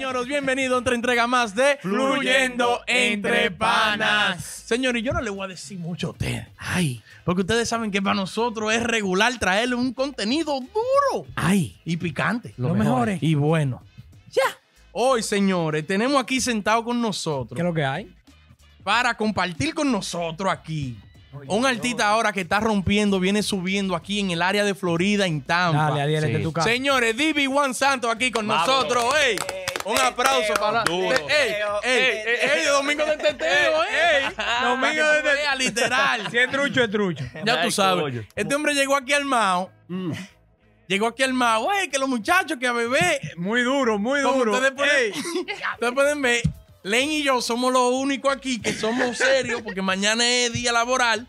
señores, bienvenidos a otra entrega más de Fluyendo Entre Panas. Señores, yo no le voy a decir mucho a ustedes. Ay, porque ustedes saben que para nosotros es regular traerle un contenido duro. Ay, y picante. Lo mejor es. Y bueno. Ya. Hoy, señores, tenemos aquí sentado con nosotros ¿Qué es lo que hay? para compartir con nosotros aquí. Un artista ahora que está rompiendo, viene subiendo aquí en el área de Florida, en Tampa. Dale, Adiel, Sí. este es tu casa. Señores, Divi Juan Santos aquí con nosotros. ¡Ey! Un aplauso para Duro. ¡Ey! ¡Ey! ¡Ey! Domingo de Teteo! ¡Ey! Domingo de Teteo, literal. Si es trucho, es trucho. Ya tú sabes. Este hombre llegó aquí armado. Mm. Llegó aquí armado. ¡Ey! Que los muchachos que a bebé. Muy duro, muy duro. ustedes pueden, ustedes pueden ver, Len y yo somos los únicos aquí que somos serios porque mañana es día laboral.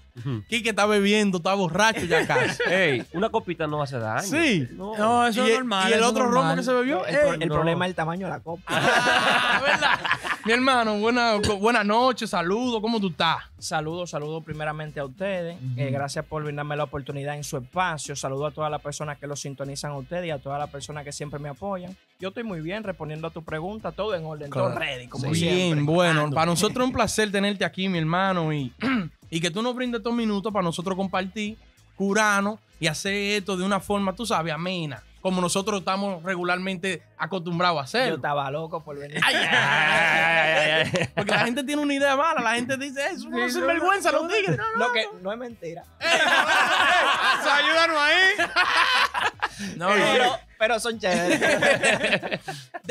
Quique está bebiendo, está borracho ya casi. Ey, una copita no hace daño. Sí. No. No, eso y, es normal. y el otro romo normal. que se bebió. El, pro- el no. problema es el tamaño de la copa. Ah, ¿verdad? Mi hermano, buena, buenas noches, saludos, ¿cómo tú estás? Saludos, saludos primeramente a ustedes. Eh, gracias por brindarme la oportunidad en su espacio. Saludos a todas las personas que lo sintonizan a ustedes y a todas las personas que siempre me apoyan. Yo estoy muy bien respondiendo a tu pregunta, todo en orden, todo ready, como Bien, siempre. bueno, para nosotros es un placer tenerte aquí, mi hermano, y, y que tú nos brindes estos minutos para nosotros compartir, curarnos y hacer esto de una forma, tú sabes, amena, como nosotros estamos regularmente acostumbrados a Yo hacerlo. estaba loco por venir. Ay, ay, ay, ay, ay. Porque la gente tiene una idea mala, la gente dice eso, no es vergüenza los tigres. Lo que no es mentira. Ayúdanos ahí. No, Pero, pero son chéveres.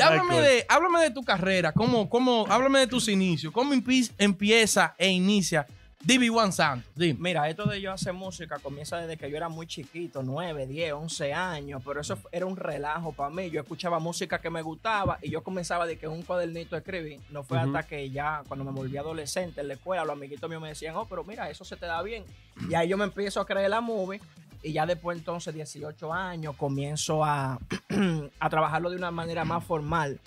háblame, de, háblame de tu carrera, cómo, cómo, háblame de tus inicios, cómo empi- empieza e inicia DB1 Santos. Dime. Mira, esto de yo hacer música comienza desde que yo era muy chiquito, 9, 10, 11 años, pero eso era un relajo para mí. Yo escuchaba música que me gustaba y yo comenzaba de que un cuadernito a escribir. No fue hasta que ya cuando me volví adolescente en la escuela, los amiguitos míos me decían, oh, pero mira, eso se te da bien. Y ahí yo me empiezo a creer la movie y ya después entonces, 18 años, comienzo a, a trabajarlo de una manera más formal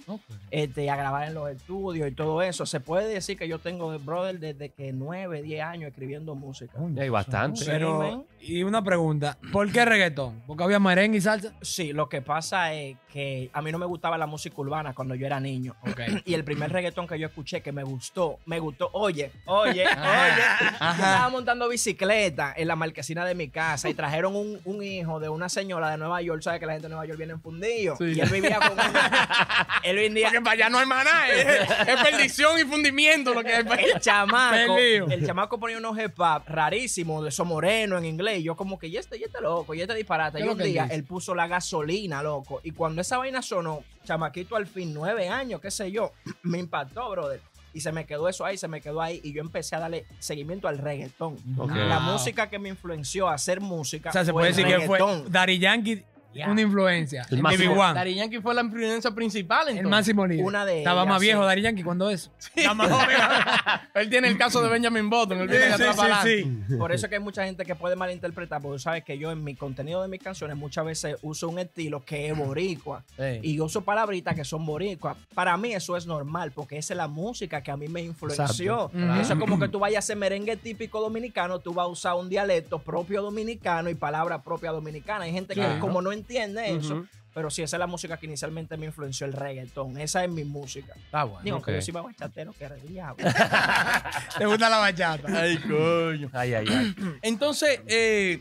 este, a grabar en los estudios y todo eso. Se puede decir que yo tengo, brother, desde que 9, 10 años escribiendo música. Hay bastante. Sí, Pero, y una pregunta. ¿Por qué reggaetón? ¿Porque había merengue y salsa? Sí, lo que pasa es que a mí no me gustaba la música urbana cuando yo era niño. Y el primer reggaetón que yo escuché que me gustó, me gustó, oye, oye, oye, yo estaba montando bicicleta en la marquesina de mi casa y trajeron un, un hijo de una señora de Nueva York, ¿sabes que la gente de Nueva York viene en? Sí. Y él vivía con él vivía, Porque para allá no hay maná, es, es perdición y fundimiento lo que allá. el chamaco, el chamaco ponía unos hip hop rarísimos de eso moreno en inglés. Y yo como que, y este, y este loco, y este disparate. ¿Qué Y es un día él puso la gasolina, loco. Y cuando esa vaina sonó, chamaquito al fin, nueve años, qué sé yo, me impactó, brother. Y se me quedó eso ahí, se me quedó ahí. Y yo empecé a darle seguimiento al reggaetón. Ok. La Wow. música que me influenció a hacer música. O sea, se fue puede decir que fue reggaetón. Daddy Yankee Una influencia. El El máximo- BB1. Daddy Yankee fue la influencia principal El entonces. máximo líder. Una de Estaba ellas, más viejo sí. Daddy Yankee cuando más joven. él tiene el caso de Benjamin Button. Él adelante. Por eso es que hay mucha gente que puede malinterpretar, porque tú sabes que yo en mi contenido de mis canciones muchas veces uso un estilo que es boricua. Y uso palabritas que son boricuas. Para mí eso es normal, porque esa es la música que a mí me influenció. Eso es como que tú vayas a hacer merengue típico dominicano, tú vas a usar un dialecto propio dominicano y palabra propia dominicana. Hay gente que como no entiende eso, Ujú. pero sí, esa es la música que inicialmente me influenció, el reggaetón. Esa es mi música. Está bueno. Digo, que yo soy más bachatero que el diablo. ¿Te gusta la bachata? Ay, coño. Ay, ay, ay. Entonces, eh,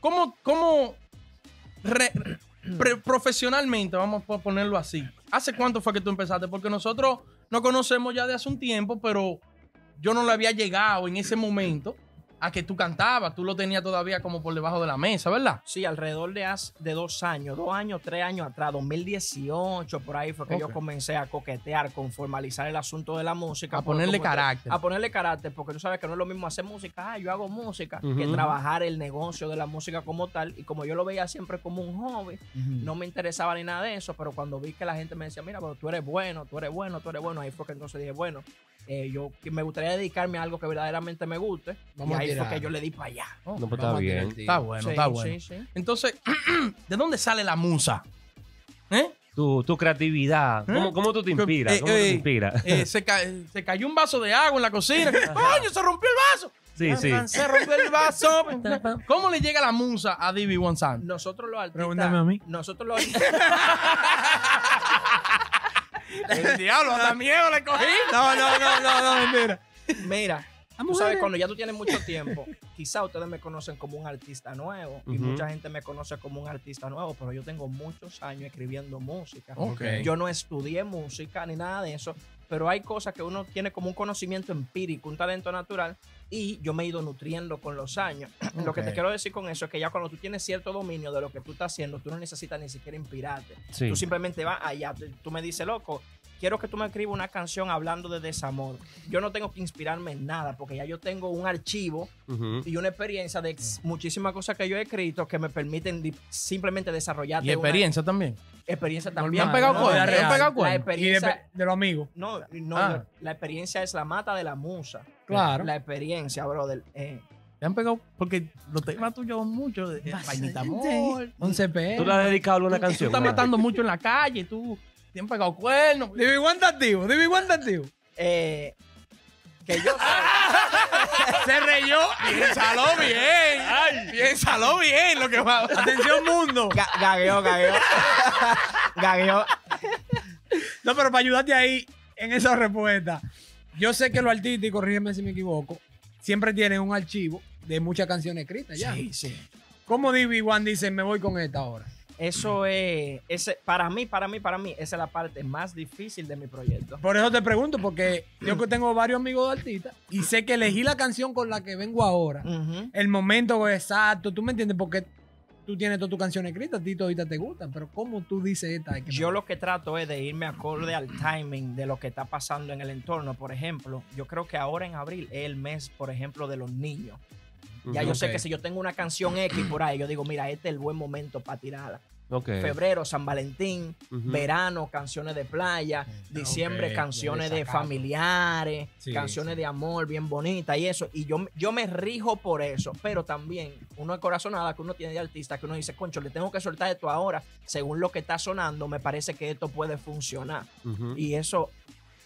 ¿cómo, cómo re- pre- profesionalmente, vamos a ponerlo así, ¿hace cuánto fue que tú empezaste? Porque nosotros nos conocemos ya de hace un tiempo, pero yo no le había llegado en ese momento a que tú cantabas, tú lo tenías todavía como por debajo de la mesa, ¿verdad? Sí, alrededor de, haz- de dos años, dos años, tres años atrás, 2018, por ahí fue que yo comencé a coquetear con formalizar el asunto de la música. A ponerle carácter. A ponerle carácter, porque tú sabes que no es lo mismo hacer música, ah, yo hago música, que trabajar el negocio de la música como tal. Y como yo lo veía siempre como un hobby, no me interesaba ni nada de eso, pero cuando vi que la gente me decía, mira, pero tú eres bueno, tú eres bueno, tú eres bueno, ahí fue que entonces dije, bueno, eh, yo me gustaría dedicarme a algo que verdaderamente me guste. Vamos y a ahí fue que yo le di para allá. Oh, No, pues está bien. está bueno, Sí, está bueno. sí, sí. Entonces, ¿de dónde sale la musa? ¿Eh? Tu, tu creatividad. ¿Cómo, cómo tú te inspiras? Eh, ¿Cómo tú eh, te inspiras? Eh, se, ca- se cayó un vaso de agua en la cocina. ¡Coño, se rompió el vaso! Sí, sí. Se rompió el vaso. ¿Cómo le llega la musa a Divi One Sound? Nosotros los artistas. Pregúntame a mí. Nosotros los El diablo, hasta miedo le cogí. No, no, no, no, no. Mira, Las tú sabes, cuando ya tú tienes mucho tiempo, quizá ustedes me conocen como un artista nuevo y Ujú. mucha gente me conoce como un artista nuevo, pero yo tengo muchos años escribiendo música. Yo no estudié música ni nada de eso, pero hay cosas que uno tiene como un conocimiento empírico, un talento natural, y yo me he ido nutriendo con los años. Lo que te quiero decir con eso es que ya cuando tú tienes cierto dominio de lo que tú estás haciendo, tú no necesitas ni siquiera inspirarte. Sí. Tú simplemente vas allá, tú me dices, loco, quiero que tú me escribas una canción hablando de desamor. Yo no tengo que inspirarme en nada, porque ya yo tengo un archivo y una experiencia de muchísimas cosas que yo he escrito que me permiten simplemente desarrollar Y experiencia también. experiencia también. ¿Han pegado no, cuernos? ¿Han pegado La cuernos? Y de, experiencia, de los amigos. no, no, Ah. la experiencia es la mata de la musa. Claro. La experiencia, brother. eh, ¿Te han pegado? Porque los temas tuyos son muchos. Vainita amor. Un CP. ¿Tú le has dedicado alguna Tú canción? estás matando mucho en la calle, tú. Te han pegado cuernos. Divi One está activo, Divi One está activo. eh, que yo Se reyó. Piénsalo bien. Piénsalo bien lo que va. Atención, mundo. Ga- gagueó, gagueó. gagueó. No, pero para ayudarte ahí en esa respuesta, yo sé que los artistas, y corrígeme si me equivoco, siempre tienen un archivo de muchas canciones escritas ya. Sí, sí. ¿Cómo Divi One dice, me voy con esta ahora? Eso es, ese, para mí, para mí, para mí, esa es la parte más difícil de mi proyecto. Por eso te pregunto, porque yo que tengo varios amigos de artistas y sé que elegí la canción con la que vengo ahora, el momento exacto, ¿tú me entiendes? Porque tú tienes todas tus canciones escritas, a ti toditas te gustan, pero ¿cómo tú dices esta? Que Yo lo que trato es de irme acorde al timing de lo que está pasando en el entorno. Por ejemplo, yo creo que ahora en abril es el mes, por ejemplo, de los niños. Ya yo sé que si yo tengo una canción X por ahí, yo digo, mira, este es el buen momento para tirarla. Febrero, San Valentín, verano, canciones de playa, diciembre, canciones de familiares, Sí, canciones sí. de amor bien bonitas y eso. Y yo, yo me rijo por eso, pero también uno de corazonada que uno tiene de artista, que uno dice, concho, le tengo que soltar esto ahora, según lo que está sonando, me parece que esto puede funcionar. Y eso,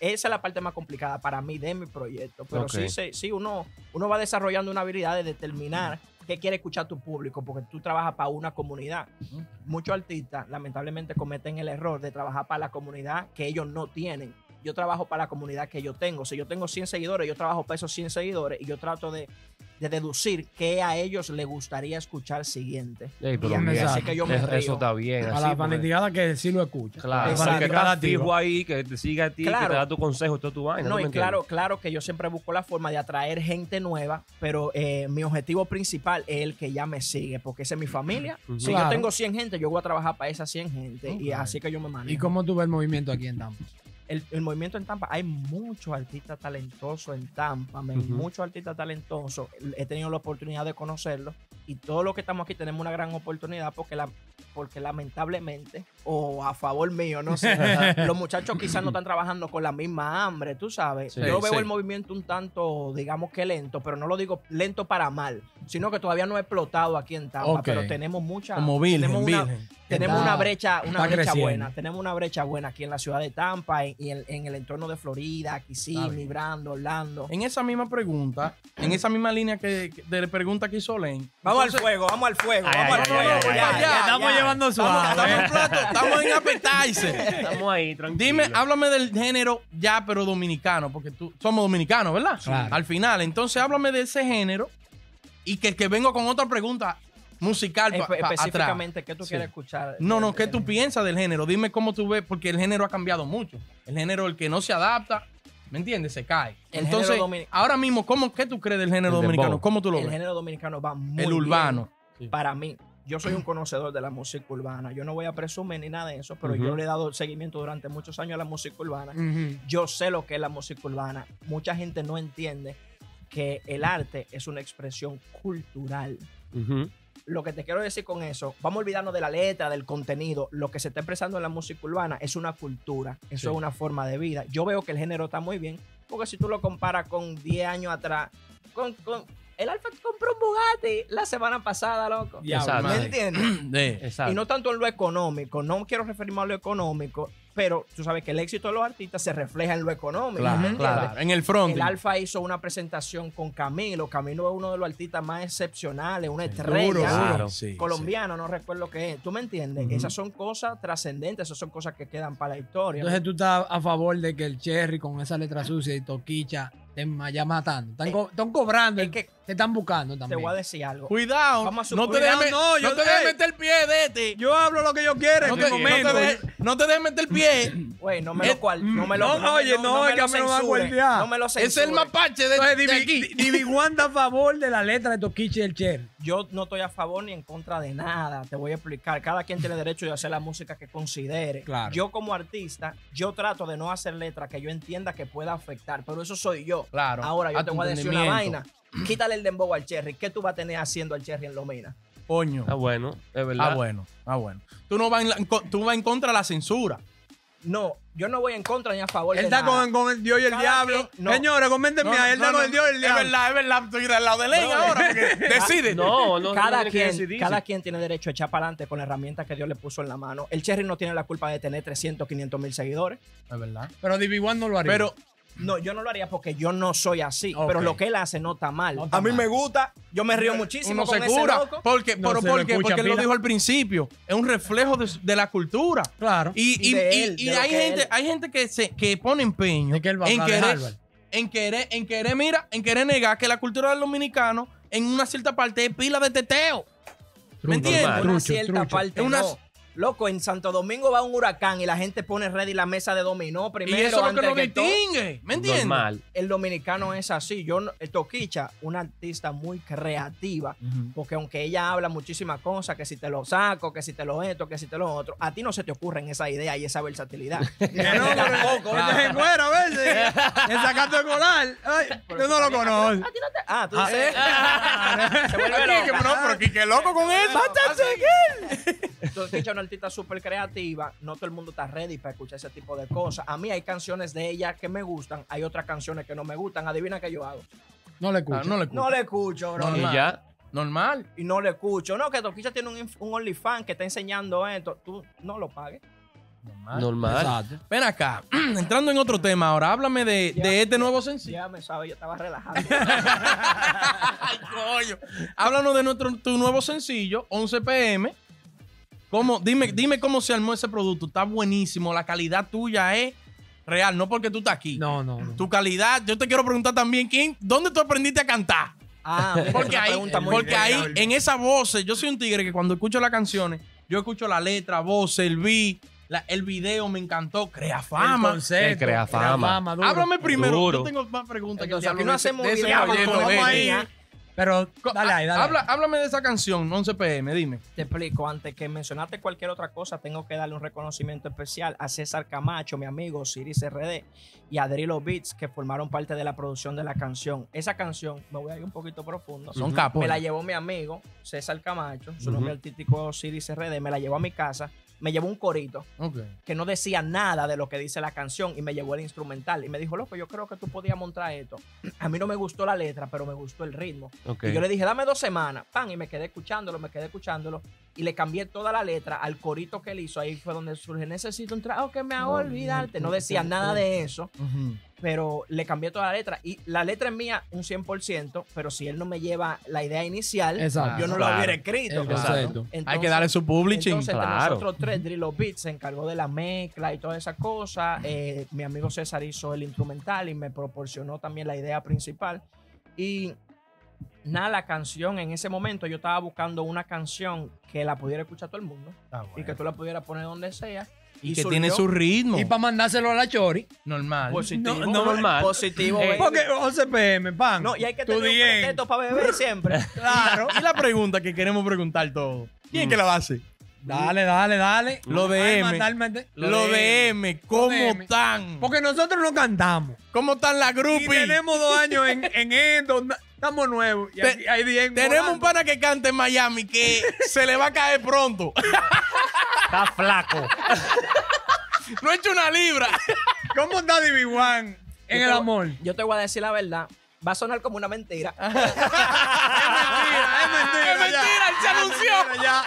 esa es la parte más complicada para mí de mi proyecto. Pero Ok. sí, sí, sí, uno, uno va desarrollando una habilidad de determinar qué quiere escuchar tu público, porque tú trabajas para una comunidad. Muchos artistas, lamentablemente, cometen el error de trabajar para la comunidad que ellos no tienen. Yo trabajo para la comunidad que yo tengo. Si yo tengo 100 seguidores, yo trabajo para esos 100 seguidores y yo trato de, de deducir qué a ellos les gustaría escuchar siguiente. Pero bien, eso, así que yo me eso río. está bien. A así, la fanaticada que sí lo escucha. Claro, que está fijo activa. ahí, que te siga a ti, que te da tu consejo y toda tu vaina. No, ¿tú y claro, claro que yo siempre busco la forma de atraer gente nueva, pero eh, mi objetivo principal es el que ya me sigue, porque esa es mi familia. Si Claro. yo tengo 100 gente, yo voy a trabajar para esas 100 gente y así que yo me manejo. ¿Y cómo tú ves el movimiento aquí en Tampa? El, el movimiento en Tampa, hay muchos artistas talentosos en Tampa, muchos artistas talentosos. He tenido la oportunidad de conocerlos y todos los que estamos aquí tenemos una gran oportunidad porque, la, porque lamentablemente, o a favor mío, no sé, los muchachos quizás no están trabajando con la misma hambre, tú sabes. Sí, Yo veo sí. el movimiento un tanto, digamos que lento, pero no lo digo lento para mal, sino que todavía no ha explotado aquí en Tampa, pero tenemos mucha... Como virgen, tenemos una, virgen. tenemos Está- una brecha, una brecha creciendo. buena. Tenemos una brecha buena aquí en la ciudad de Tampa y y en, en el entorno de Florida, Kissimmee. Brando, Orlando. En esa misma pregunta, en esa misma línea que, que- de la pregunta que hizo Len. Vamos al fuego, vamos al fuego, Ay, vamos ay, al ay, fuego. ya, ya, estamos ya. llevando suave. estamos en plato, estamos en appetizer. Estamos ahí, tranquilos. Dime, háblame del género ya, pero dominicano, porque tú somos dominicanos, ¿verdad? Claro. Al final, entonces háblame de ese género y que, que vengo con otra pregunta musical pa- Espe- pa- atrás. específicamente, ¿qué tú Sí. quieres escuchar? No, no, ¿qué tú piensas del género? Dime cómo tú ves, porque el género ha cambiado mucho. El género, el que no se adapta, ¿me entiendes? Se cae. El Entonces, ahora mismo, ¿cómo, ¿qué tú crees del género El dominicano? dembow. ¿Cómo tú lo El ves? género dominicano va muy El bien urbano. Sí. Para mí, yo soy un conocedor de la música urbana. Yo no voy a presumir ni nada de eso, pero yo le he dado seguimiento durante muchos años a la música urbana. Yo sé lo que es la música urbana. Mucha gente no entiende que el arte es una expresión cultural. Lo que te quiero decir con eso, vamos a olvidarnos de la letra, del contenido. Lo que se está expresando en la música urbana es una cultura, eso Sí. es una forma de vida. Yo veo que el género está muy bien, porque si tú lo comparas con 10 años atrás, con, con- el Alfa compró un Bugatti la semana pasada, loco. Exacto. ¿Me entiendes? Y no tanto en lo económico, no quiero referirme a lo económico, pero tú sabes que el éxito de los artistas se refleja en lo económico. Claro, claro. En el front. El Alfa hizo una presentación con Camilo. Camilo es uno de los artistas más excepcionales, una estrella. Claro. Sí, colombiano, no recuerdo qué es. ¿Tú me entiendes? Esas son cosas trascendentes, esas son cosas que quedan para la historia. Entonces tú estás a favor de que el Cherry con esa letra sucia y Toquicha estén allá matando. Están, co- están cobrando. es que te están buscando te también. voy a decir algo. Cuidado. Vamos a no te dejes No, te dejes meter el pie de este. Yo hablo lo que yo quiero no, en te, este no te momento. dejes, no te dejes meter el pie. Güey, no me Eh, lo cual, no me lo no, oye, no, me es que lo a mí no me va a censure, guardear. No me lo es el censure. mapache de, Entonces, de Divi- aquí. Está a favor de la letra de Toquicha y el Cherry. Yo no estoy a favor ni en contra de nada. Te voy a explicar. Cada quien tiene derecho de hacer la música que considere. Claro. Yo como artista, yo trato de no hacer letras que yo entienda que pueda afectar. Pero eso soy yo. Claro, Ahora yo a te voy a decir una vaina. Quítale el dembow al Cherry. ¿Qué tú vas a tener haciendo al Cherry en Lomina? Coño. Ah, bueno, es verdad. Ah, bueno. Ah, bueno. Tú no vas en, la- en co- tú vas en contra de la censura. No, yo no voy en contra ni a favor Él de está nada. con, con el Dios y el Cada diablo. quien- no. Señores, coméntenme No, a él no, está con no, el Dios y el Es diablo. verdad, es verdad. Estoy del lado de No, ahora. Porque decide. No, no, cada, no tiene que quien, decidirse. cada quien tiene derecho a echar para adelante con la herramienta que Dios le puso en la mano. El Cherry no tiene la culpa de tener 300, 500 mil seguidores. Es verdad. Pero Divi no lo haría. Pero No, yo no lo haría porque yo no soy así. Pero lo que él hace no está mal. No está a mí mal. me gusta. Yo me río muchísimo uno con se ese cura. loco. Porque, No pero se lo ¿por qué? escucha, Porque él lo dijo al principio. Es un reflejo de, de la cultura. claro. Y, Y y, él, hay que gente, él- hay gente que se que pone empeño ¿De qué él va a en querer, en querer, en querer, mira, en querer negar que la cultura del dominicano en una cierta parte es pila de teteo. ¿Me entiendes? normal. Una cierta trucho. parte Es una- no. Loco, en Santo Domingo va un huracán y la gente pone ready la mesa de dominó Y primero eso es lo que antes nos que todo. distingue. ¿Me entiendes? Normal. El dominicano es así. Yo, eh, Toquicha, una artista muy creativa, porque aunque ella habla muchísimas cosas, que si te lo saco, que si te lo esto, que si te lo otro, a ti no se te ocurren esa idea y esa versatilidad. No, este es fuera a veces. El escolar. Ay, Pero tú eso no lo conoces. a ti no te- Ah, tú Ah, dices. Se vuelve loca. no, pero aquí, que loco con eso. Entonces, Kicha es una artista súper creativa. No todo el mundo está ready para escuchar ese tipo de cosas. A mí hay canciones de ella que me gustan, hay otras canciones que no me gustan. Adivina qué yo hago. No le Ah, escucho. no le No le escucho, bro. Normal. Y ya. Normal. Y no le escucho. No, que Toquicha tiene un, un OnlyFans que está enseñando esto. Tú no lo pagues. Normal. Normal. Exacto. Ven acá, entrando en otro tema ahora, háblame de, Ya. de este nuevo sencillo. Ya me sabe, yo estaba relajando. Ay, coño. Háblanos de nuestro, tu nuevo sencillo, 11 pm. ¿Cómo, dime, dime cómo se armó ese producto. Está buenísimo. La calidad tuya es real, no porque tú estás aquí. No, no, no. Tu calidad, yo te quiero preguntar también, ¿quién, ¿dónde tú aprendiste a cantar? Ah, Porque ahí, porque ahí, en esa voz, yo soy un tigre que cuando escucho las canciones, yo escucho la letra, voz, el beat, la- el video me encantó, crea El fama. Él crea fama. duro. Háblame primero, Duro. yo tengo más preguntas que el Entonces, diablo aquí no hacemos video, vamos ahí. Pero dale ahí, dale. Habla- háblame de esa canción, 11 pm, dime. Te explico, antes que mencionarte cualquier otra cosa, tengo que darle un reconocimiento especial a César Camacho, mi amigo Siris RD, y a Drilo Beats, que formaron parte de la producción de la canción. Esa canción, me voy a ir un poquito profundo. Son capos. Me la llevó mi amigo César Camacho, su nombre artístico es Siris RD, me la llevó a mi casa, me llevó un corito que no decía nada de lo que dice la canción y me llevó el instrumental y me dijo, loco, yo creo que tú podías montar esto. A mí no me gustó la letra, pero me gustó el ritmo. Y yo le dije, dame dos semanas, pan, y me quedé escuchándolo, me quedé escuchándolo, y le cambié toda la letra al corito que él hizo. Ahí fue donde surge, necesito un trago que me haga olvidarte. No decía nada de eso, pero le cambié toda la letra. Y la letra es mía un 100%, pero si él no me lleva la idea inicial, Exacto. yo no Claro. lo hubiera escrito. Concepto. Hay que darle su publishing. entonces, entre claro. nosotros tres, Drillo Beats se encargó de la mezcla y todas esas cosas. Eh, mi amigo César hizo el instrumental y me proporcionó también la idea principal. Y nada, la canción en ese momento yo estaba buscando una canción que la pudiera escuchar todo el mundo Ah, y que tú la pudieras poner donde sea. y que surgió tiene su ritmo. Y para mandárselo a la Chori. Normal. positivo. No, no, normal. Positivo, Eh. Porque 11 pm, pan. No, y hay que tener un pretexto para beber siempre. Claro. Y la pregunta que queremos preguntar todos. ¿Quién que la va a hacer? Dale, dale, dale. Lo de M. Lo de M, ¿cómo de M. están? Porque nosotros no cantamos. ¿Cómo están las Y groupies? tenemos dos años en, en esto. Estamos nuevos. Y Te- aquí hay 10 Tenemos un pana que canta en Miami que se le va a caer pronto. Está flaco. No he hecho una libra. ¿Cómo está Divi Juan en Yo el te- amor? Yo te voy a decir la verdad. Va a sonar como una mentira. Es mentira, es mentira. Es mentira, ya. él se anunció. mentira, ya.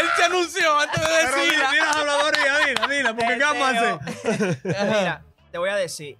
Él se anunció antes de Pero decir. mira, mira, habladoría, dila, dila, porque ¿qué vamos a hacer? Mira, te voy a decir.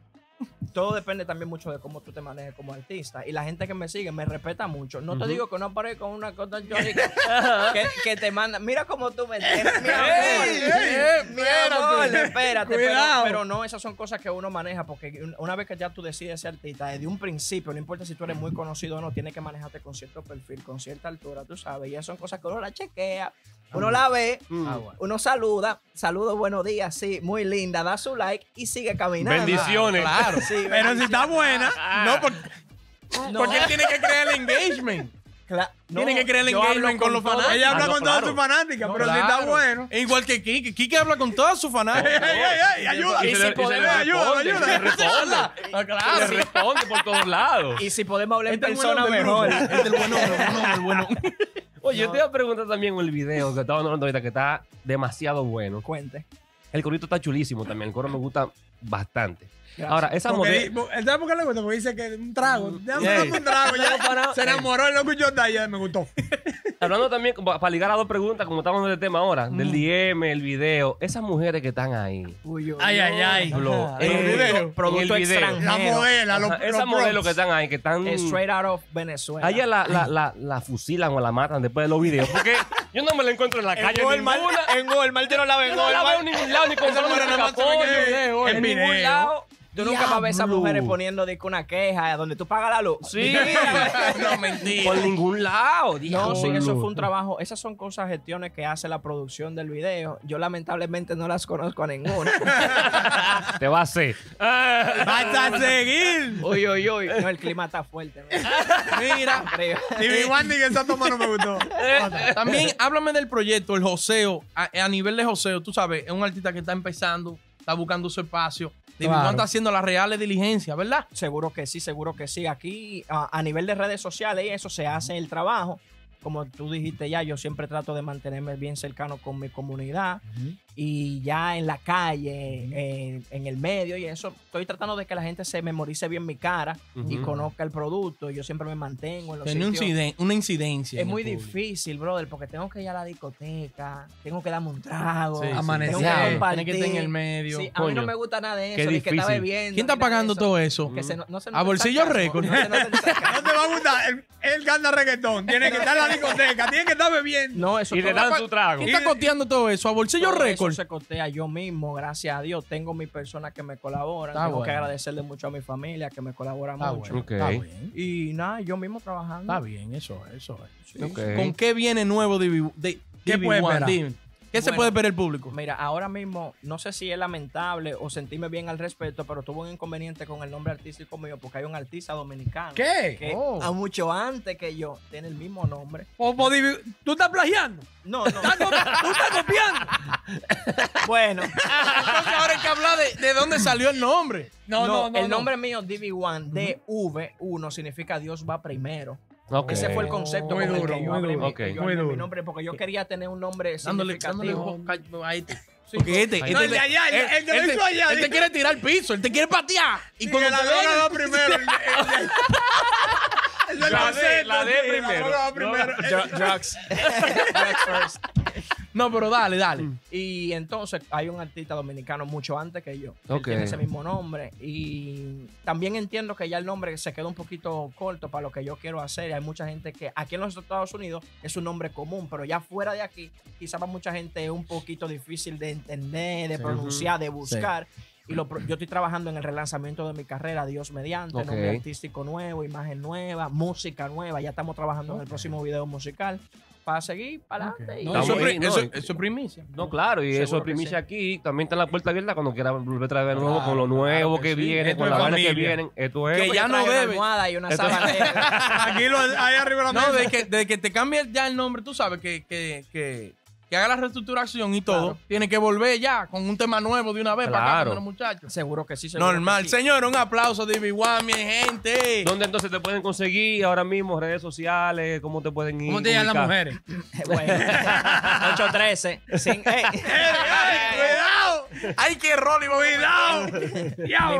Todo depende también mucho de cómo tú te manejes como artista. Y la gente que me sigue me respeta mucho. No te digo que no aparezca con una cosa que, que te manda. Mira cómo tú me entiendes. Mi amor, Ey, ey, mi amor, espérate. Pero, pero no, esas son cosas que uno maneja. Porque un- una vez que ya tú decides ser artista, desde un principio, no importa si tú eres muy conocido o no, tienes que manejarte con cierto perfil, con cierta altura, tú sabes. Y esas son cosas que uno la chequea, uno la ve, Mm. uno saluda, saludo, buenos días, sí, muy linda, da su like y sigue caminando. Bendiciones. Claro. Sí, Pero si está buena, No, porque, No. porque él tiene que crear el engagement. No, Tiene que crear el engagement con los fanáticos. ella habla Ah, con todas claro. sus fanáticas, No, pero si está bueno. E Igual que Kike. Kike habla con todas sus fanáticos. ¡Ey, ey, ey! ¡Ayuda! Y Y si le- y podemos- le ayuda, ayuda. se le responde. Ah, Se le claro. responde por todos lados. Y si podemos hablar en Este persona bueno del mejor. Este es el bueno, el bueno, el bueno. Oye, yo te iba a preguntar también el video que estaba hablando ahorita que está demasiado bueno. Cuente. El corito está chulísimo también. El coro me gusta bastante. Gracias. Ahora, esa Porque mujer. di- bo- ¿Él sabe por qué le gusta? Porque dice que un trago. Déjame Ey. darme un trago. Ya. Se enamoró y lo escuchó de allá. Me gustó. Hablando también, para ligar a dos preguntas, como estamos en el tema ahora, del DM, el video, esas mujeres que están ahí. Uy, uy, Ay, ay, ay. En el Eh, video, Producto en el video. La modela, los, los esas modelos que están ahí, que están. Straight out of Venezuela. A ella la, la, la, la fusilan o la matan después de los videos. Porque yo no me la encuentro en la calle ninguna. en Walmart, yo no la Yo no la veo en ningún lado, ni con se ve en en en ningún lado. Tú nunca vas a ver a esas mujeres poniendo de que una queja donde tú pagas la luz. Sí. no, mentira. Por ningún lado. No, sí, eso fue un trabajo. Esas son cosas, gestiones que hace la producción del video. Yo lamentablemente no las conozco a ninguna. Te va a hacer. ¡Vas a seguir! uy, uy, uy. No, el clima está fuerte. Mira. Y mi Wandy que esa toma no me gustó. también háblame del proyecto, el joseo. A, a nivel de joseo, tú sabes, es un artista que está empezando, está buscando su espacio. Claro. Juan está haciendo las reales diligencias, ¿verdad? Seguro que sí, seguro que sí. Aquí, a, a nivel de redes sociales y eso, se hace el trabajo. Como tú dijiste ya, yo siempre trato de mantenerme bien cercano con mi comunidad. Y ya en la calle, eh, en el medio y eso, estoy tratando de que la gente se memorice bien mi cara y Ujú. conozca el producto. Yo siempre me mantengo en los Tiene inciden- una incidencia. Es en muy difícil, brother, porque tengo que ir a la discoteca, tengo que darme un trago, Sí. Amanecer. tengo que que estar en el medio. Sí, a mí no me gusta nada de eso, de que está bebiendo. ¿Quién está ni pagando todo eso? Que se no- no se A bolsillo récord. no se. No te va a gustar. Él, él canta reggaetón. Tiene que estar en la discoteca. Tiene que estar bebiendo. No, eso Y le dan su trago. ¿Quién está costeando todo eso? ¿A bolsillo eso récord? Se cotea yo mismo, gracias a Dios. Tengo mis personas que me colaboran. Está tengo que bueno. agradecerle mucho a mi familia que me colabora Está mucho. bueno, Ok. está bien. Y nada, yo mismo trabajando. Está bien, eso es, eso es. Sí, Ok. ¿Con qué viene nuevo Divi, de, ¿Qué Divi puede One? esperar? ¿Qué se puede esperar el público? Mira, ahora mismo, no sé si es lamentable o sentirme bien al respecto, pero tuve un inconveniente con el nombre artístico mío porque hay un artista dominicano. ¿Qué? Que Oh. a mucho antes que yo tiene el mismo nombre. ¿Tú estás plagiando? No, no. ¿Estás co- ¿Tú estás copiando? bueno, Entonces ahora hay que hablar de, de dónde salió el nombre. no, el nombre mío, DV1, DV1, significa Dios va primero. Ok. Ese fue el concepto Muy con duro, el que yo muy hablé, duro. yo. Muy armé mi duro. nombre porque yo quería tener un nombre Dándole, dándole significativo. a este. Porque este, No, este el de allá, el- él- el que lo él te- hizo allá, Él te dice. quiere tirar al piso, él te quiere patear. Y cuando la droga va primero. el- el- el- el La D, concepto, la primero. droga va primero. Dru- Drugs. Drugs first. No, pero dale, dale. Y entonces hay un artista dominicano mucho antes que yo. que tiene ese mismo nombre. Y también entiendo que ya el nombre se queda un poquito corto para lo que yo quiero hacer. Hay mucha gente que aquí en los Estados Unidos es un nombre común, pero ya fuera de aquí, quizá para mucha gente es un poquito difícil de entender, de pronunciar, de buscar. Y lo pro- yo estoy trabajando en el relanzamiento de mi carrera, Dios mediante, Ok. nombre artístico nuevo, imagen nueva, música nueva. Ya estamos trabajando en el próximo video musical para seguir para adelante. No, eso, es no, eso- es primicia. No, claro, y Seguro eso es primicia aquí. También está la puerta abierta cuando quiera volver a traer de nuevo Claro, con lo nuevo claro que, que sí. viene, Esto con es las vainas que vienen. Esto es. Que ya no Una debe. almohada y una Esto-. Aquí lo, ahí arriba de la No, mesa. desde que, desde que te cambie ya el nombre, tú sabes que, que, que, que haga la reestructuración y todo, Claro. tiene que volver ya con un tema nuevo de una vez para acá Claro. con los muchachos. Seguro que sí. seguro Normal. que sí. Señor, un aplauso, DB1, mi gente. ¿Dónde entonces te pueden conseguir ahora mismo? Redes sociales, ¿cómo te pueden ir? ¿Cómo te llaman las mujeres? Bueno, 813. Sin, ey. ¡Cuidado! ¡Ay, qué rol! y ¡Cuidado!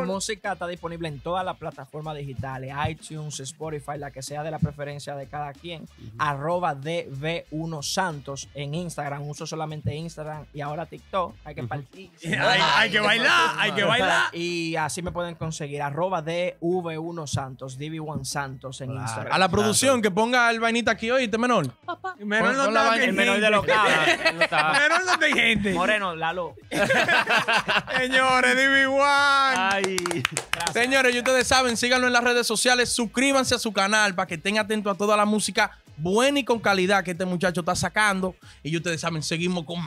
Mi música está disponible en todas las plataformas digitales, iTunes, Spotify, la que sea de la preferencia de cada quien. Arroba DV1 Santos en Instagram Instagram, uso solamente Instagram y ahora TikTok. Hay que partir. hay, hay que bailar, hay que bailar. Y así me pueden conseguir arroba DV1 Santos, DV1 Santos en Instagram. A la producción que ponga el vainita aquí hoy, te menor. Menor no la vaina. aquí, el menor de los Menor no está gente. Moreno, Lalo. Señores, DB1. Ay. Señores, y ustedes saben, síganlo en las redes sociales, suscríbanse a su canal para que estén atentos a toda la música buena y con calidad que este muchacho está sacando. Y ustedes saben, seguimos con...